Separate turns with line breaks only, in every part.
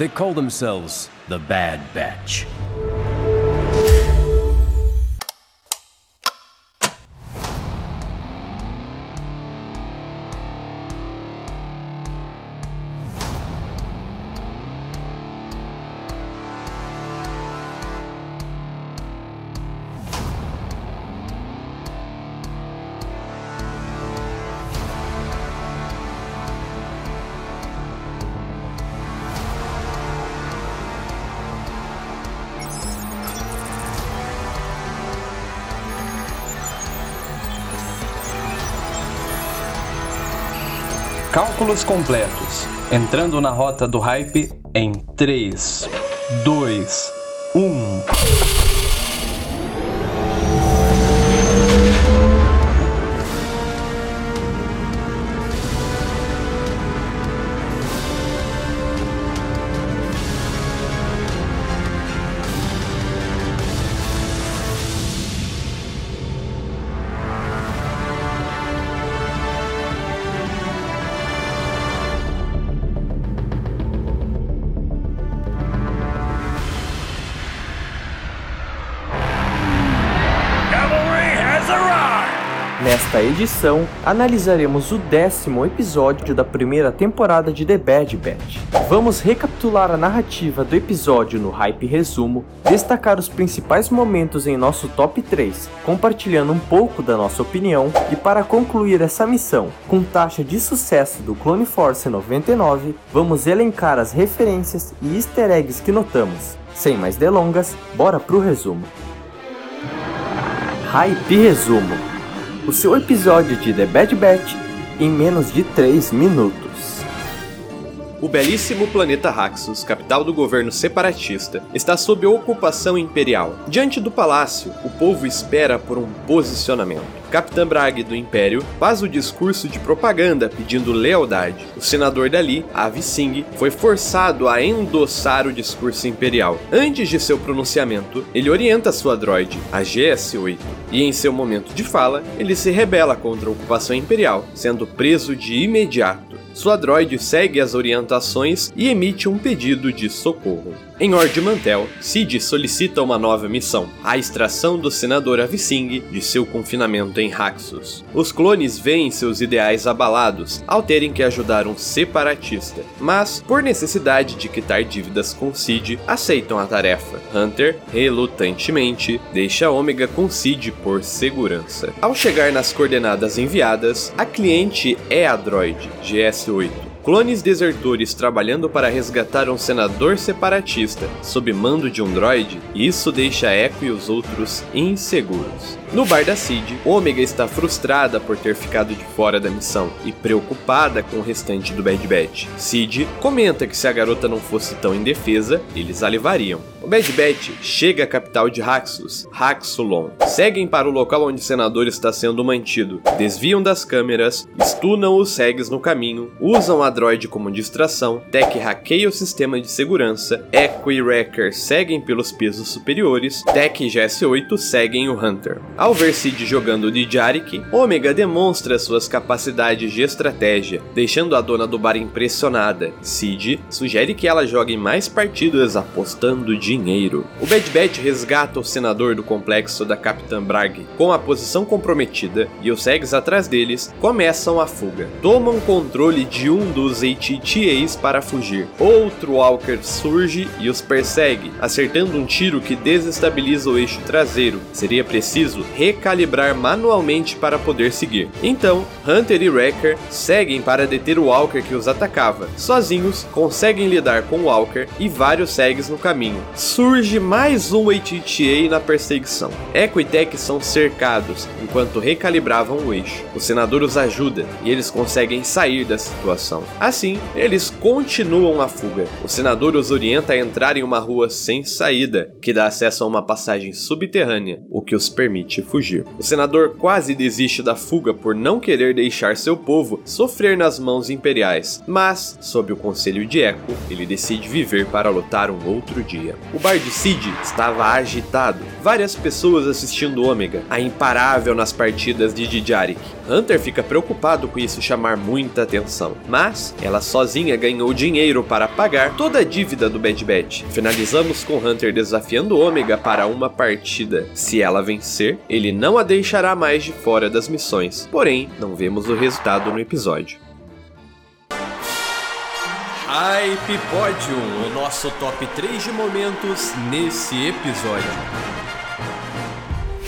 They call themselves the Bad Batch.
Cálculos completos. Entrando na rota do hype em 3, 2, 1.
Nesta edição, analisaremos o décimo episódio da primeira temporada de The Bad Batch. Vamos recapitular a narrativa do episódio no Hype Resumo, destacar os principais momentos em nosso top 3, compartilhando um pouco da nossa opinião e para concluir essa missão, com taxa de sucesso do Clone Force 99, vamos elencar as referências e easter eggs que notamos. Sem mais delongas, bora pro resumo. Hype Resumo o seu episódio de The Bad Batch em menos de 3 minutos.
O belíssimo planeta Raxus, capital do governo separatista, está sob ocupação imperial. Diante do palácio, o povo espera por um posicionamento. Capitã Bragg do Império faz o discurso de propaganda pedindo lealdade. O senador dali, Avi Singh, foi forçado a endossar o discurso imperial. Antes de seu pronunciamento, ele orienta sua droide, a GS-8, e em seu momento de fala, ele se rebela contra a ocupação imperial, sendo preso de imediato sua droide segue as orientações e emite um pedido de socorro. Em Ord Mantel, Sid solicita uma nova missão, a extração do senador Avicing de seu confinamento em Raxus. Os clones veem seus ideais abalados ao terem que ajudar um separatista, mas, por necessidade de quitar dívidas com Sid, aceitam a tarefa. Hunter, relutantemente, deixa Ômega com Sid por segurança. Ao chegar nas coordenadas enviadas, a cliente é a droid GS-8 Clones desertores trabalhando para resgatar um senador separatista sob mando de um droide, isso deixa Echo e os outros inseguros. No bar da Cid, Ômega está frustrada por ter ficado de fora da missão e preocupada com o restante do Bad Batch. Cid comenta que se a garota não fosse tão indefesa, eles a levariam. O Bad Batch chega à capital de Raxus, Raxulon. Seguem para o local onde o senador está sendo mantido, desviam das câmeras, stunam os Segs no caminho, usam a droid como distração, Tech hackeia o sistema de segurança, Echo e Wrecker seguem pelos pisos superiores, Tech e GS-8 seguem o Hunter. Ao ver Sid jogando de Jarek, Omega demonstra suas capacidades de estratégia, deixando a dona do bar impressionada. Sid sugere que ela jogue mais partidas apostando dinheiro. O Bad Batch resgata o senador do complexo da Capitã Bragg com a posição comprometida e os Segs atrás deles começam a fuga. Tomam controle de um dos ATTAs para fugir. Outro Walker surge e os persegue, acertando um tiro que desestabiliza o eixo traseiro. Seria preciso recalibrar manualmente para poder seguir. Então, Hunter e Wrecker seguem para deter o Walker que os atacava. Sozinhos, conseguem lidar com o Walker e vários Segs no caminho. Surge mais um ATTA na perseguição. Echo e Tech são cercados enquanto recalibravam o eixo. O senador os ajuda e eles conseguem sair da situação. Assim, eles continuam a fuga. O senador os orienta a entrar em uma rua sem saída, que dá acesso a uma passagem subterrânea, o que os permite fugir. O senador quase desiste da fuga por não querer deixar seu povo sofrer nas mãos imperiais, mas, sob o conselho de Echo, ele decide viver para lutar um outro dia. O bar de Sid estava agitado, várias pessoas assistindo Ômega, a imparável nas partidas de Dijarik. Hunter fica preocupado com isso chamar muita atenção, mas ela sozinha ganhou dinheiro para pagar toda a dívida do Bad Batch. Finalizamos com Hunter desafiando Ômega para uma partida. Se ela vencer, ele não a deixará mais de fora das missões. Porém, não vemos o resultado no episódio.
Hype Podium, o nosso top 3 de momentos nesse episódio.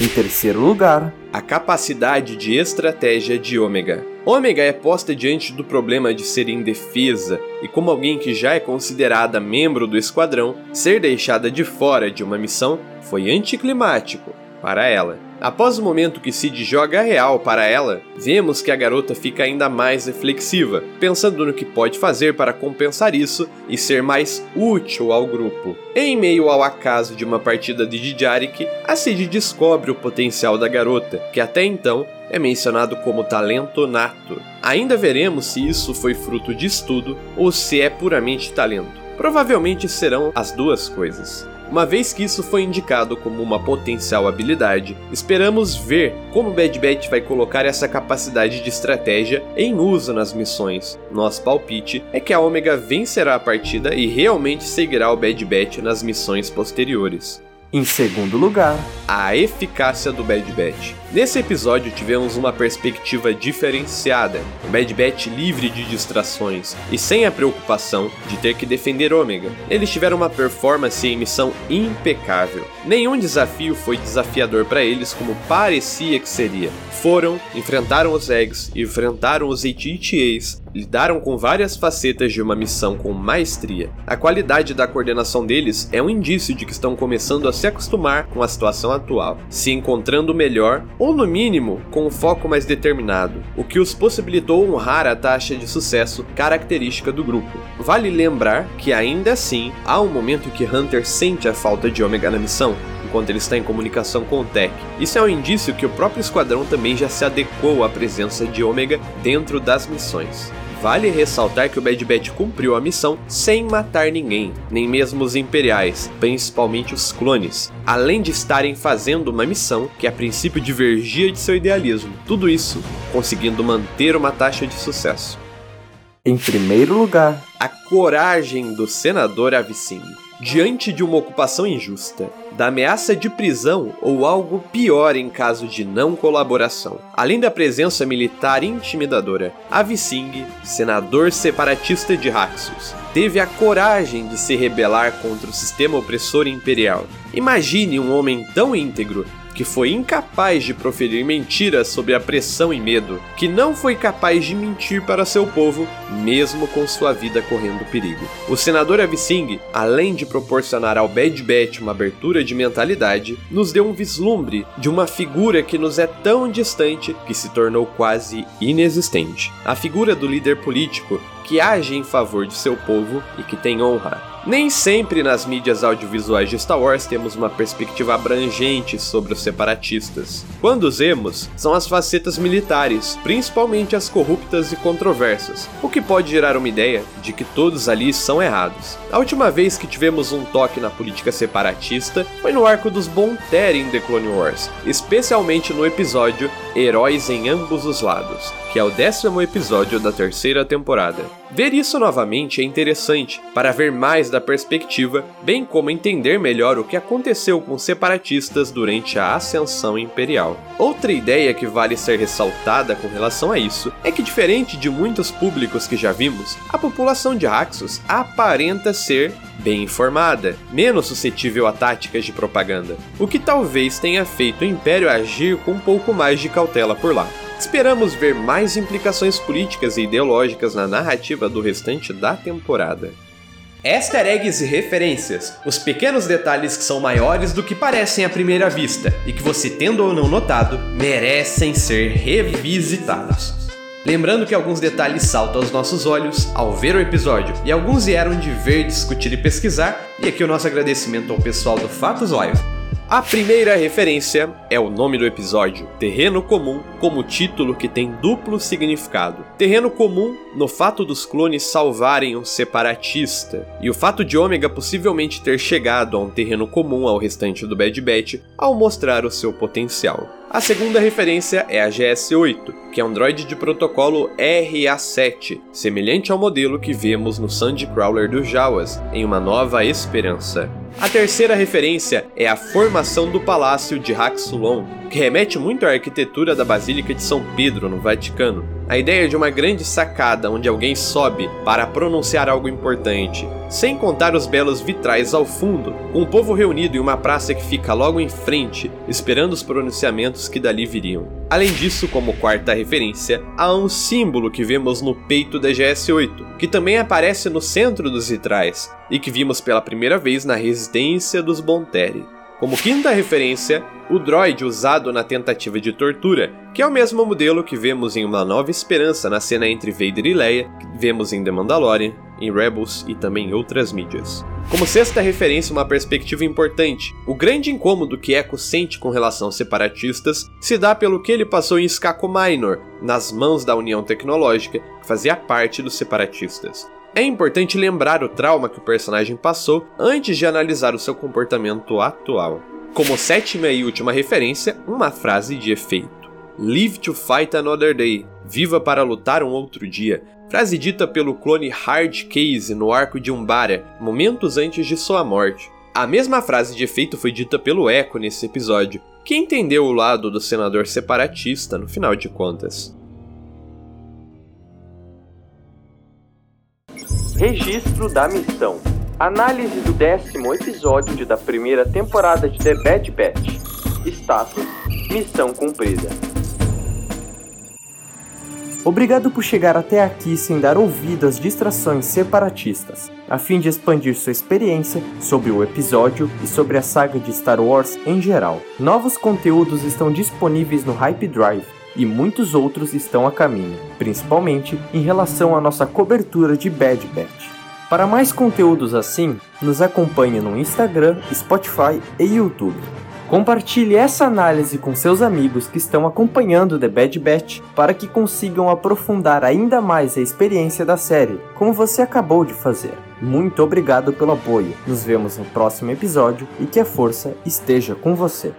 Em terceiro lugar,
a capacidade de estratégia de Ômega. Ômega é posta diante do problema de ser indefesa e, como alguém que já é considerada membro do esquadrão, ser deixada de fora de uma missão foi anticlimático para ela. Após o momento que Sid joga real para ela, vemos que a garota fica ainda mais reflexiva, pensando no que pode fazer para compensar isso e ser mais útil ao grupo. Em meio ao acaso de uma partida de Dijarik, a Sid descobre o potencial da garota, que até então é mencionado como talento nato. Ainda veremos se isso foi fruto de estudo ou se é puramente talento. Provavelmente serão as duas coisas. Uma vez que isso foi indicado como uma potencial habilidade, esperamos ver como Bad Batch vai colocar essa capacidade de estratégia em uso nas missões. Nosso palpite é que a Omega vencerá a partida e realmente seguirá o Bad Batch nas missões posteriores.
Em segundo lugar,
a eficácia do Bad Batch. Nesse episódio tivemos uma perspectiva diferenciada, o Bad Batch livre de distrações e sem a preocupação de ter que defender Ômega. Eles tiveram uma performance em missão impecável. Nenhum desafio foi desafiador para eles como parecia que seria. Foram, enfrentaram os Eggs, enfrentaram os AT-ATAs, lidaram com várias facetas de uma missão com maestria. A qualidade da coordenação deles é um indício de que estão começando a se acostumar com a situação atual, se encontrando melhor ou no mínimo com um foco mais determinado, o que os possibilitou honrar a taxa de sucesso característica do grupo. Vale lembrar que ainda assim há um momento que Hunter sente a falta de Omega na missão, enquanto ele está em comunicação com o Tech. Isso é um indício que o próprio esquadrão também já se adequou à presença de Omega dentro das missões. Vale ressaltar que o Bad Batch cumpriu a missão sem matar ninguém, nem mesmo os imperiais, principalmente os clones, além de estarem fazendo uma missão que a princípio divergia de seu idealismo. Tudo isso conseguindo manter uma taxa de sucesso.
Em primeiro lugar,
a coragem do senador Avicini. Diante de uma ocupação injusta, da ameaça de prisão ou algo pior em caso de não colaboração. Além da presença militar intimidadora, Avicing, senador separatista de Raxus, teve a coragem de se rebelar contra o sistema opressor imperial. Imagine um homem tão íntegro que foi incapaz de proferir mentiras sob a pressão e medo, que não foi capaz de mentir para seu povo, mesmo com sua vida correndo perigo. O senador Avicing, além de proporcionar ao Bad Batch uma abertura de mentalidade, nos deu um vislumbre de uma figura que nos é tão distante que se tornou quase inexistente. A figura do líder político que age em favor de seu povo e que tem honra. Nem sempre nas mídias audiovisuais de Star Wars temos uma perspectiva abrangente sobre os separatistas. Quando usemos, são as facetas militares, principalmente as corruptas e controversas, o que pode gerar uma ideia de que todos ali são errados. A última vez que tivemos um toque na política separatista foi no arco dos Bonter em The Clone Wars, especialmente no episódio Heróis em Ambos os Lados, que é o décimo episódio da terceira temporada. Ver isso novamente é interessante para ver mais da perspectiva, bem como entender melhor o que aconteceu com os separatistas durante a ascensão imperial. Outra ideia que vale ser ressaltada com relação a isso é que, diferente de muitos públicos que já vimos, a população de Raxus aparenta ser bem informada, menos suscetível a táticas de propaganda, o que talvez tenha feito o Império agir com um pouco mais de cautela por lá. Esperamos ver mais implicações políticas e ideológicas na narrativa do restante da temporada. Easter eggs e referências, os pequenos detalhes que são maiores do que parecem à primeira vista e que você tendo ou não notado, merecem ser revisitados. Lembrando que alguns detalhes saltam aos nossos olhos ao ver o episódio, e alguns vieram de ver, discutir e pesquisar, e aqui o nosso agradecimento ao pessoal do Fatos Live. A primeira referência é o nome do episódio, Terreno Comum, como título que tem duplo significado. Terreno comum no fato dos clones salvarem um separatista, e o fato de Ômega possivelmente ter chegado a um terreno comum ao restante do Bad Batch ao mostrar o seu potencial. A segunda referência é a GS-8, que é um droid de protocolo RA-7, semelhante ao modelo que vemos no Sandcrawler dos Jawas, em Uma Nova Esperança. A terceira referência é a formação do Palácio de Haxulon, que remete muito à arquitetura da Basílica de São Pedro, no Vaticano. A ideia de uma grande sacada onde alguém sobe para pronunciar algo importante, sem contar os belos vitrais ao fundo, o povo reunido em uma praça que fica logo em frente, esperando os pronunciamentos que dali viriam. Além disso, como quarta referência, há um símbolo que vemos no peito da GS-8, que também aparece no centro dos vitrais, e que vimos pela primeira vez na residência dos Bonteri. Como quinta referência, o droid usado na tentativa de tortura, que é o mesmo modelo que vemos em Uma Nova Esperança na cena entre Vader e Leia, que vemos em The Mandalorian, em Rebels e também em outras mídias. Como sexta referência, uma perspectiva importante. O grande incômodo que Echo sente com relação aos separatistas se dá pelo que ele passou em Skako Minor, nas mãos da União Tecnológica, que fazia parte dos separatistas. É importante lembrar o trauma que o personagem passou antes de analisar o seu comportamento atual. Como sétima e última referência, uma frase de efeito. Live to fight another day. Viva para lutar um outro dia. Frase dita pelo clone Hard Case no arco de Umbara, momentos antes de sua morte. A mesma frase de efeito foi dita pelo Echo nesse episódio, que entendeu o lado do senador separatista no final de contas.
Registro da missão. Análise do décimo episódio da primeira temporada de The Bad Batch. Status: Missão cumprida. Obrigado por chegar até aqui sem dar ouvido às distrações separatistas, a fim de expandir sua experiência sobre o episódio e sobre a saga de Star Wars em geral. Novos conteúdos estão disponíveis no Hype Drive e muitos outros estão a caminho, principalmente em relação à nossa cobertura de Bad Batch. Para mais conteúdos assim, nos acompanhe no Instagram, Spotify e YouTube. Compartilhe essa análise com seus amigos que estão acompanhando The Bad Batch para que consigam aprofundar ainda mais a experiência da série, como você acabou de fazer. Muito obrigado pelo apoio. Nos vemos no próximo episódio e que a força esteja com você.